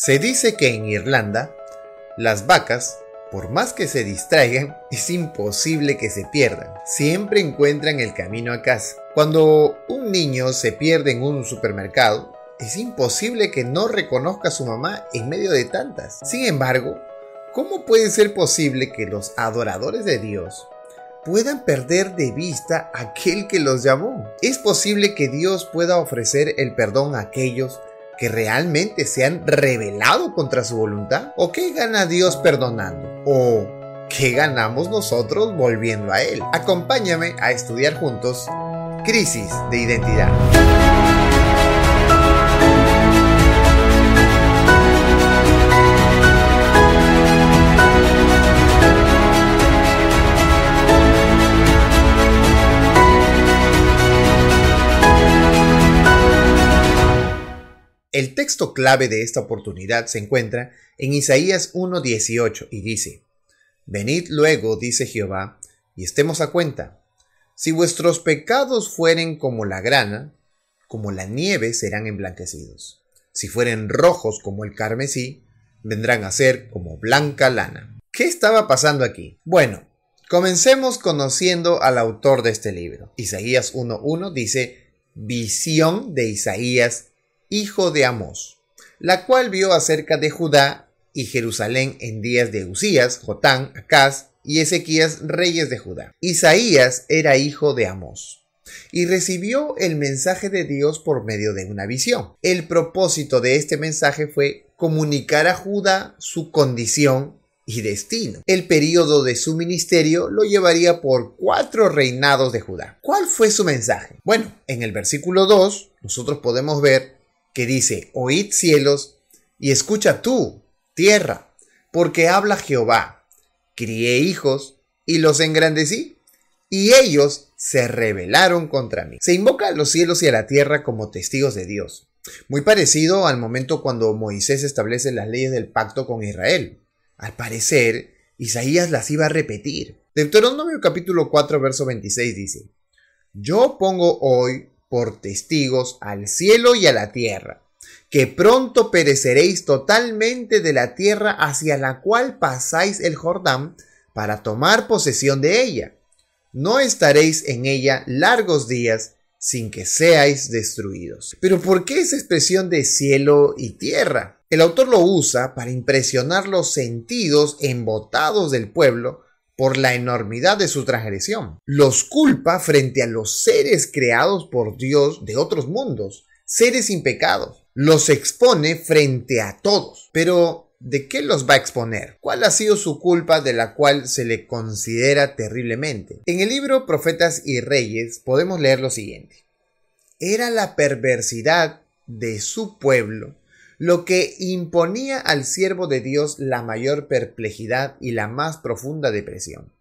Se dice que en Irlanda, las vacas, por más que se distraigan, es imposible que se pierdan. Siempre encuentran el camino a casa. Cuando un niño se pierde en un supermercado, es imposible que no reconozca a su mamá en medio de tantas. Sin embargo, ¿cómo puede ser posible que los adoradores de Dios puedan perder de vista aquel que los llamó? ¿Es posible que Dios pueda ofrecer el perdón a aquellos que realmente se han rebelado contra su voluntad? ¿O qué gana Dios perdonando? ¿O qué ganamos nosotros volviendo a Él? Acompáñame a estudiar juntos Crisis de Identidad. El texto clave de esta oportunidad se encuentra en Isaías 1.18 y dice, Venid luego, dice Jehová, y estemos a cuenta. Si vuestros pecados fueren como la grana, como la nieve serán emblanquecidos. Si fueren rojos como el carmesí, vendrán a ser como blanca lana. ¿Qué estaba pasando aquí? Bueno, comencemos conociendo al autor de este libro. Isaías 1.1 dice, visión de Isaías hijo de Amós, la cual vio acerca de Judá y Jerusalén en días de Usías, Jotán, Acaz y Ezequías, reyes de Judá. Isaías era hijo de Amós y recibió el mensaje de Dios por medio de una visión. El propósito de este mensaje fue comunicar a Judá su condición y destino. El periodo de su ministerio lo llevaría por cuatro reinados de Judá. ¿Cuál fue su mensaje? Bueno, en el versículo 2 nosotros podemos ver que dice, oíd cielos y escucha tú, tierra, porque habla Jehová, crié hijos y los engrandecí, y ellos se rebelaron contra mí. Se invoca a los cielos y a la tierra como testigos de Dios, muy parecido al momento cuando Moisés establece las leyes del pacto con Israel. Al parecer, Isaías las iba a repetir. Deuteronomio capítulo 4, verso 26 dice, Yo pongo hoy por testigos al cielo y a la tierra, que pronto pereceréis totalmente de la tierra hacia la cual pasáis el Jordán para tomar posesión de ella. No estaréis en ella largos días sin que seáis destruidos. Pero ¿por qué esa expresión de cielo y tierra? El autor lo usa para impresionar los sentidos embotados del pueblo por la enormidad de su transgresión. Los culpa frente a los seres creados por Dios de otros mundos, seres impecados. Los expone frente a todos. Pero, ¿de qué los va a exponer? ¿Cuál ha sido su culpa de la cual se le considera terriblemente? En el libro Profetas y Reyes podemos leer lo siguiente. Era la perversidad de su pueblo lo que imponía al siervo de Dios la mayor perplejidad y la más profunda depresión.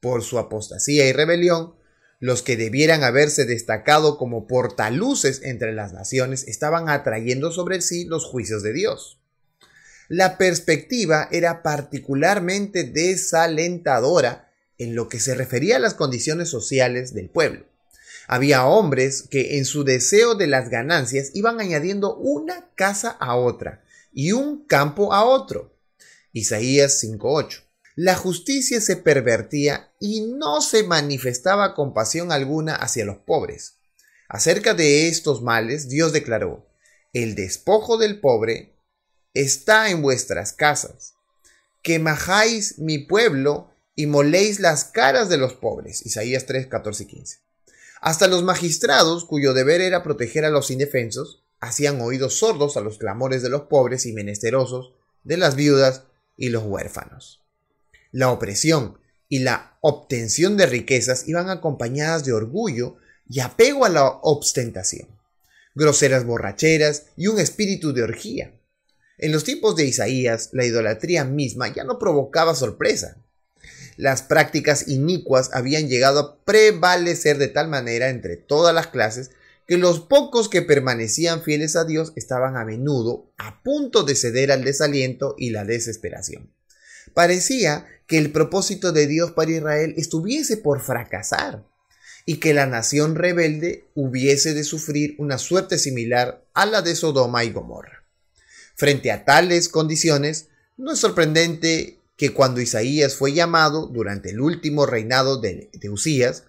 Por su apostasía y rebelión, los que debieran haberse destacado como portaluces entre las naciones estaban atrayendo sobre sí los juicios de Dios. La perspectiva era particularmente desalentadora en lo que se refería a las condiciones sociales del pueblo. Había hombres que en su deseo de las ganancias iban añadiendo una casa a otra y un campo a otro. Isaías 5.8. La justicia se pervertía y no se manifestaba compasión alguna hacia los pobres. Acerca de estos males, Dios declaró, el despojo del pobre está en vuestras casas. Que majáis mi pueblo y moléis las caras de los pobres. Isaías 3, 14 y 15. Hasta los magistrados, cuyo deber era proteger a los indefensos, hacían oídos sordos a los clamores de los pobres y menesterosos, de las viudas y los huérfanos. La opresión y la obtención de riquezas iban acompañadas de orgullo y apego a la ostentación, groseras borracheras y un espíritu de orgía. En los tiempos de Isaías, la idolatría misma ya no provocaba sorpresa, las prácticas inicuas habían llegado a prevalecer de tal manera entre todas las clases que los pocos que permanecían fieles a Dios estaban a menudo a punto de ceder al desaliento y la desesperación. Parecía que el propósito de Dios para Israel estuviese por fracasar y que la nación rebelde hubiese de sufrir una suerte similar a la de Sodoma y Gomorra. Frente a tales condiciones, no es sorprendente que cuando Isaías fue llamado durante el último reinado de, de Usías,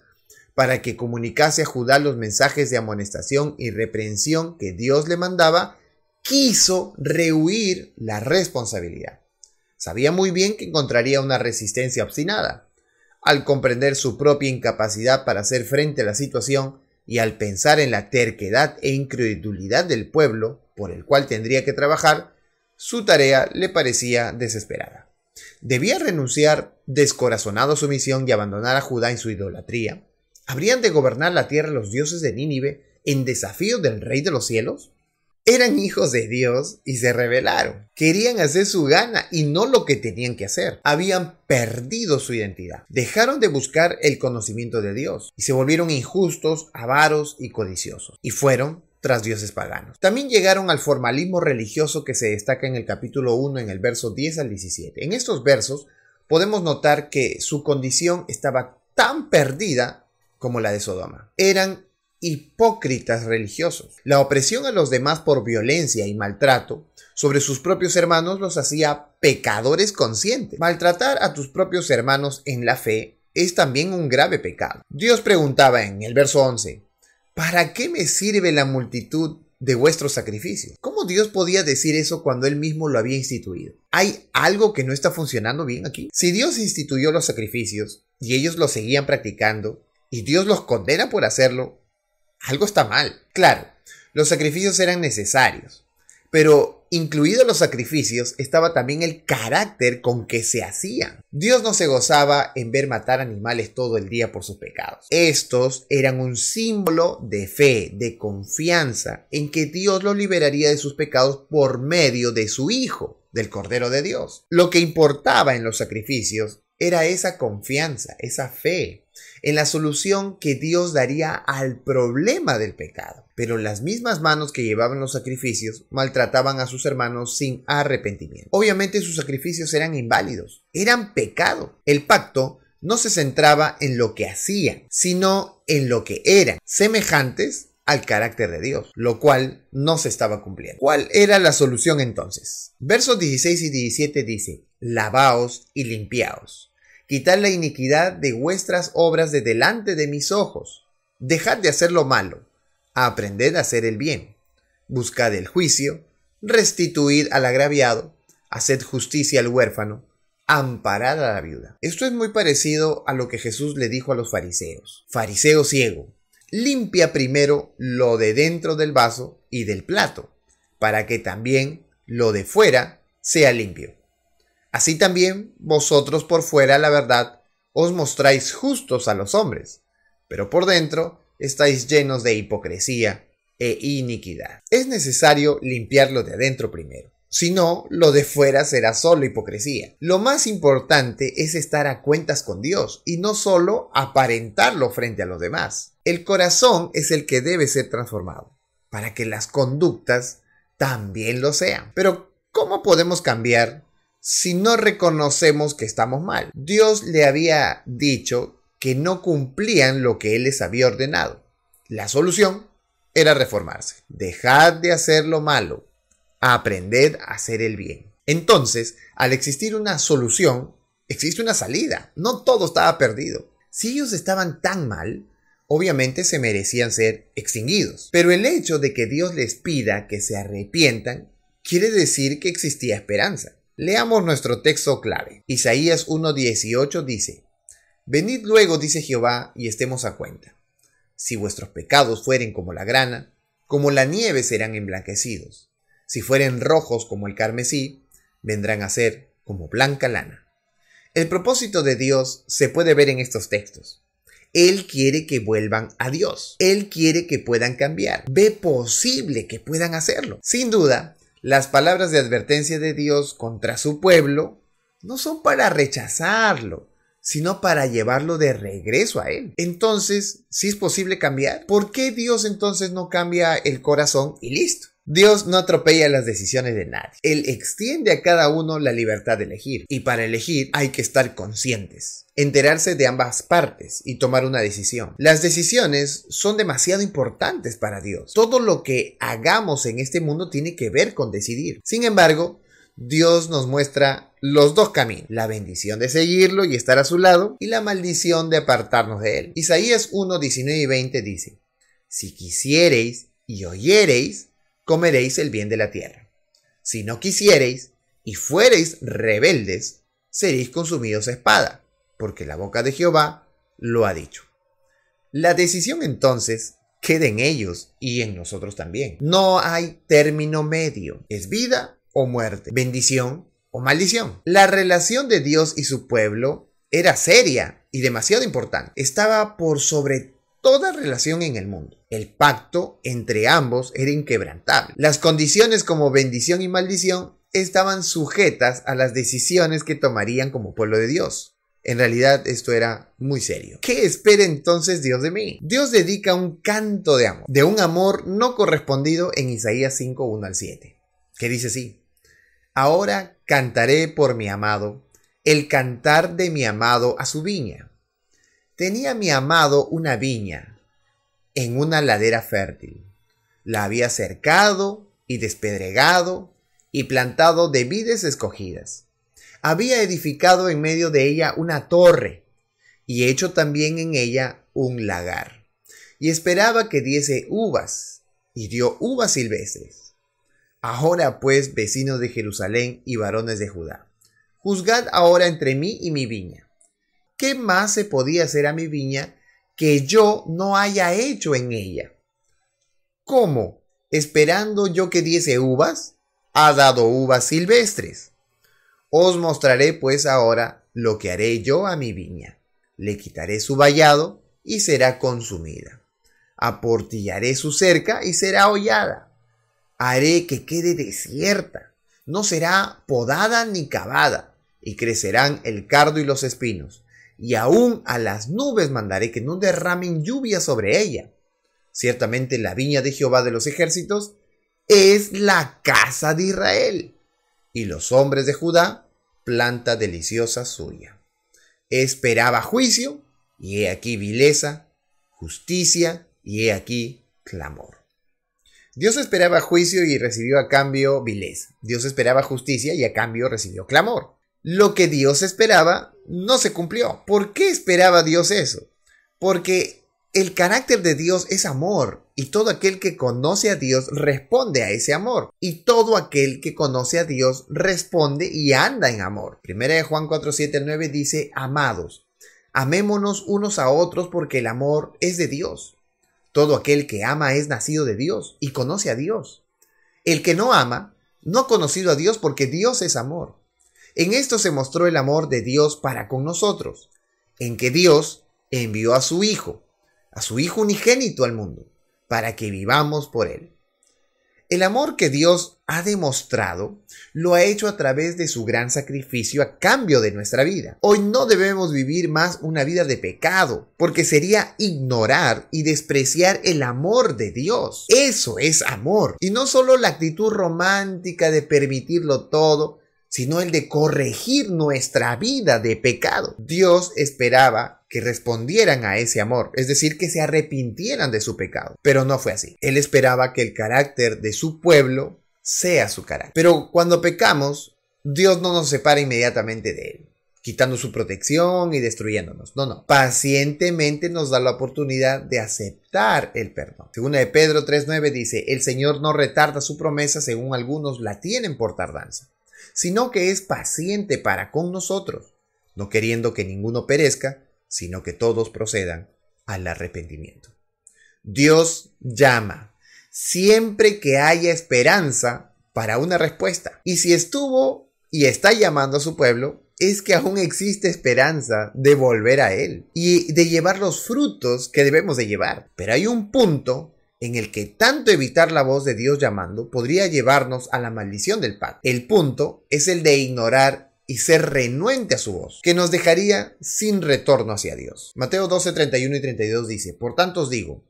para que comunicase a Judá los mensajes de amonestación y reprensión que Dios le mandaba, quiso rehuir la responsabilidad. Sabía muy bien que encontraría una resistencia obstinada. Al comprender su propia incapacidad para hacer frente a la situación y al pensar en la terquedad e incredulidad del pueblo por el cual tendría que trabajar, su tarea le parecía desesperada. Debía renunciar descorazonado a su misión y abandonar a Judá en su idolatría. ¿Habrían de gobernar la tierra los dioses de Nínive en desafío del Rey de los cielos? Eran hijos de Dios y se rebelaron. Querían hacer su gana y no lo que tenían que hacer. Habían perdido su identidad. Dejaron de buscar el conocimiento de Dios y se volvieron injustos, avaros y codiciosos. Y fueron tras dioses paganos. También llegaron al formalismo religioso que se destaca en el capítulo 1 en el verso 10 al 17. En estos versos podemos notar que su condición estaba tan perdida como la de Sodoma. Eran hipócritas religiosos. La opresión a los demás por violencia y maltrato sobre sus propios hermanos los hacía pecadores conscientes. Maltratar a tus propios hermanos en la fe es también un grave pecado. Dios preguntaba en el verso 11, ¿para qué me sirve la multitud de vuestros sacrificios? ¿Cómo Dios podía decir eso cuando Él mismo lo había instituido? ¿Hay algo que no está funcionando bien aquí? Si Dios instituyó los sacrificios y ellos lo seguían practicando, y Dios los condena por hacerlo, algo está mal. Claro, los sacrificios eran necesarios, pero incluidos los sacrificios estaba también el carácter con que se hacían. Dios no se gozaba en ver matar animales todo el día por sus pecados. Estos eran un símbolo de fe, de confianza en que Dios los liberaría de sus pecados por medio de su Hijo, del Cordero de Dios. Lo que importaba en los sacrificios era esa confianza, esa fe en la solución que Dios daría al problema del pecado. Pero las mismas manos que llevaban los sacrificios maltrataban a sus hermanos sin arrepentimiento. Obviamente sus sacrificios eran inválidos, eran pecado. El pacto no se centraba en lo que hacían, sino en lo que eran, semejantes al carácter de Dios, lo cual no se estaba cumpliendo. ¿Cuál era la solución entonces? Versos 16 y 17 dice, lavaos y limpiaos Quitad la iniquidad de vuestras obras de delante de mis ojos. Dejad de hacer lo malo. Aprended a hacer el bien. Buscad el juicio. Restituid al agraviado. Haced justicia al huérfano. Amparad a la viuda. Esto es muy parecido a lo que Jesús le dijo a los fariseos. Fariseo ciego, limpia primero lo de dentro del vaso y del plato, para que también lo de fuera sea limpio. Así también vosotros por fuera, la verdad, os mostráis justos a los hombres, pero por dentro estáis llenos de hipocresía e iniquidad. Es necesario limpiarlo de adentro primero. Si no, lo de fuera será solo hipocresía. Lo más importante es estar a cuentas con Dios y no solo aparentarlo frente a los demás. El corazón es el que debe ser transformado, para que las conductas también lo sean. Pero, ¿cómo podemos cambiar si no reconocemos que estamos mal. Dios le había dicho que no cumplían lo que Él les había ordenado. La solución era reformarse. Dejad de hacer lo malo. Aprended a hacer el bien. Entonces, al existir una solución, existe una salida. No todo estaba perdido. Si ellos estaban tan mal, obviamente se merecían ser extinguidos. Pero el hecho de que Dios les pida que se arrepientan quiere decir que existía esperanza. Leamos nuestro texto clave. Isaías 1.18 dice, Venid luego, dice Jehová, y estemos a cuenta. Si vuestros pecados fueren como la grana, como la nieve serán emblanquecidos. Si fueren rojos como el carmesí, vendrán a ser como blanca lana. El propósito de Dios se puede ver en estos textos. Él quiere que vuelvan a Dios. Él quiere que puedan cambiar. Ve posible que puedan hacerlo. Sin duda, las palabras de advertencia de Dios contra su pueblo no son para rechazarlo, sino para llevarlo de regreso a Él. Entonces, si es posible cambiar, ¿por qué Dios entonces no cambia el corazón y listo? Dios no atropella las decisiones de nadie. Él extiende a cada uno la libertad de elegir. Y para elegir hay que estar conscientes, enterarse de ambas partes y tomar una decisión. Las decisiones son demasiado importantes para Dios. Todo lo que hagamos en este mundo tiene que ver con decidir. Sin embargo, Dios nos muestra los dos caminos, la bendición de seguirlo y estar a su lado y la maldición de apartarnos de él. Isaías 1, 19 y 20 dice, si quisiereis y oyereis, comeréis el bien de la tierra. Si no quisiereis y fuereis rebeldes, seréis consumidos a espada, porque la boca de Jehová lo ha dicho. La decisión entonces queda en ellos y en nosotros también. No hay término medio, es vida o muerte, bendición o maldición. La relación de Dios y su pueblo era seria y demasiado importante. Estaba por sobre toda relación en el mundo. El pacto entre ambos era inquebrantable. Las condiciones como bendición y maldición estaban sujetas a las decisiones que tomarían como pueblo de Dios. En realidad esto era muy serio. ¿Qué espera entonces Dios de mí? Dios dedica un canto de amor, de un amor no correspondido en Isaías 5, 1 al 7, que dice así, Ahora cantaré por mi amado, el cantar de mi amado a su viña Tenía mi amado una viña en una ladera fértil. La había cercado y despedregado y plantado de vides escogidas. Había edificado en medio de ella una torre y hecho también en ella un lagar. Y esperaba que diese uvas, y dio uvas silvestres. Ahora pues, vecinos de Jerusalén y varones de Judá, juzgad ahora entre mí y mi viña. ¿Qué más se podía hacer a mi viña que yo no haya hecho en ella? ¿Cómo? ¿Esperando yo que diese uvas? Ha dado uvas silvestres. Os mostraré pues ahora lo que haré yo a mi viña. Le quitaré su vallado y será consumida. Aportillaré su cerca y será hollada. Haré que quede desierta. No será podada ni cavada, y crecerán el cardo y los espinos y aún a las nubes mandaré que no derramen lluvia sobre ella. Ciertamente la viña de Jehová de los ejércitos es la casa de Israel, y los hombres de Judá planta deliciosa suya. Esperaba juicio, y he aquí vileza, justicia, y he aquí clamor. Dios esperaba juicio y recibió a cambio vileza. Dios esperaba justicia y a cambio recibió clamor. Lo que Dios esperaba no se cumplió. ¿Por qué esperaba Dios eso? Porque el carácter de Dios es amor y todo aquel que conoce a Dios responde a ese amor y todo aquel que conoce a Dios responde y anda en amor. Primera de Juan 4, 7, 9 dice, amados, amémonos unos a otros porque el amor es de Dios. Todo aquel que ama es nacido de Dios y conoce a Dios. El que no ama no ha conocido a Dios porque Dios es amor. En esto se mostró el amor de Dios para con nosotros, en que Dios envió a su Hijo, a su Hijo unigénito al mundo, para que vivamos por Él. El amor que Dios ha demostrado lo ha hecho a través de su gran sacrificio a cambio de nuestra vida. Hoy no debemos vivir más una vida de pecado, porque sería ignorar y despreciar el amor de Dios. Eso es amor. Y no solo la actitud romántica de permitirlo todo, sino el de corregir nuestra vida de pecado. Dios esperaba que respondieran a ese amor, es decir, que se arrepintieran de su pecado, pero no fue así. Él esperaba que el carácter de su pueblo sea su carácter. Pero cuando pecamos, Dios no nos separa inmediatamente de él quitando su protección y destruyéndonos. No, no. Pacientemente nos da la oportunidad de aceptar el perdón. Según de Pedro 3.9 dice, el Señor no retarda su promesa según algunos la tienen por tardanza, sino que es paciente para con nosotros, no queriendo que ninguno perezca, sino que todos procedan al arrepentimiento. Dios llama siempre que haya esperanza para una respuesta. Y si estuvo y está llamando a su pueblo, es que aún existe esperanza de volver a Él y de llevar los frutos que debemos de llevar. Pero hay un punto en el que tanto evitar la voz de Dios llamando podría llevarnos a la maldición del pacto. El punto es el de ignorar y ser renuente a su voz, que nos dejaría sin retorno hacia Dios. Mateo 12, 31 y 32 dice, Por tanto os digo,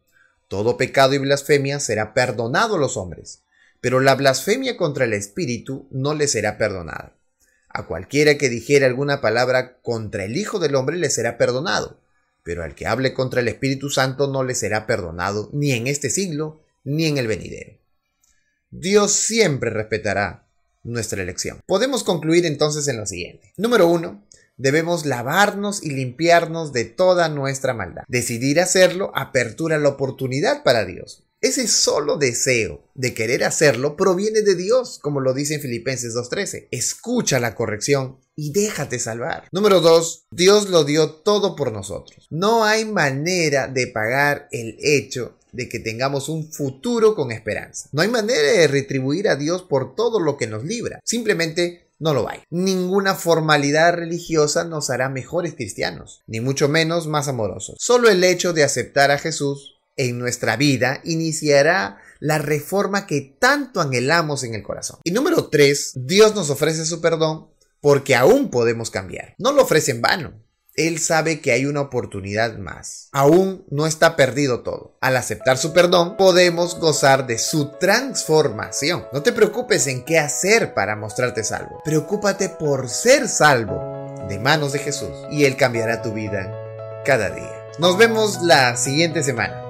todo pecado y blasfemia será perdonado a los hombres, pero la blasfemia contra el Espíritu no le será perdonada. A cualquiera que dijere alguna palabra contra el Hijo del Hombre le será perdonado, pero al que hable contra el Espíritu Santo no le será perdonado ni en este siglo ni en el venidero. Dios siempre respetará nuestra elección. Podemos concluir entonces en lo siguiente. Número uno, debemos lavarnos y limpiarnos de toda nuestra maldad. Decidir hacerlo apertura la oportunidad para Dios. Ese solo deseo de querer hacerlo proviene de Dios, como lo dice en Filipenses 2.13. Escucha la corrección y déjate salvar. Número 2. Dios lo dio todo por nosotros. No hay manera de pagar el hecho de que tengamos un futuro con esperanza. No hay manera de retribuir a Dios por todo lo que nos libra. Simplemente no lo hay. Ninguna formalidad religiosa nos hará mejores cristianos, ni mucho menos más amorosos. Solo el hecho de aceptar a Jesús en nuestra vida iniciará la reforma que tanto anhelamos en el corazón. Y número 3, Dios nos ofrece su perdón porque aún podemos cambiar. No lo ofrece en vano. Él sabe que hay una oportunidad más. Aún no está perdido todo. Al aceptar su perdón, podemos gozar de su transformación. No te preocupes en qué hacer para mostrarte salvo. Preocúpate por ser salvo de manos de Jesús y Él cambiará tu vida cada día. Nos vemos la siguiente semana.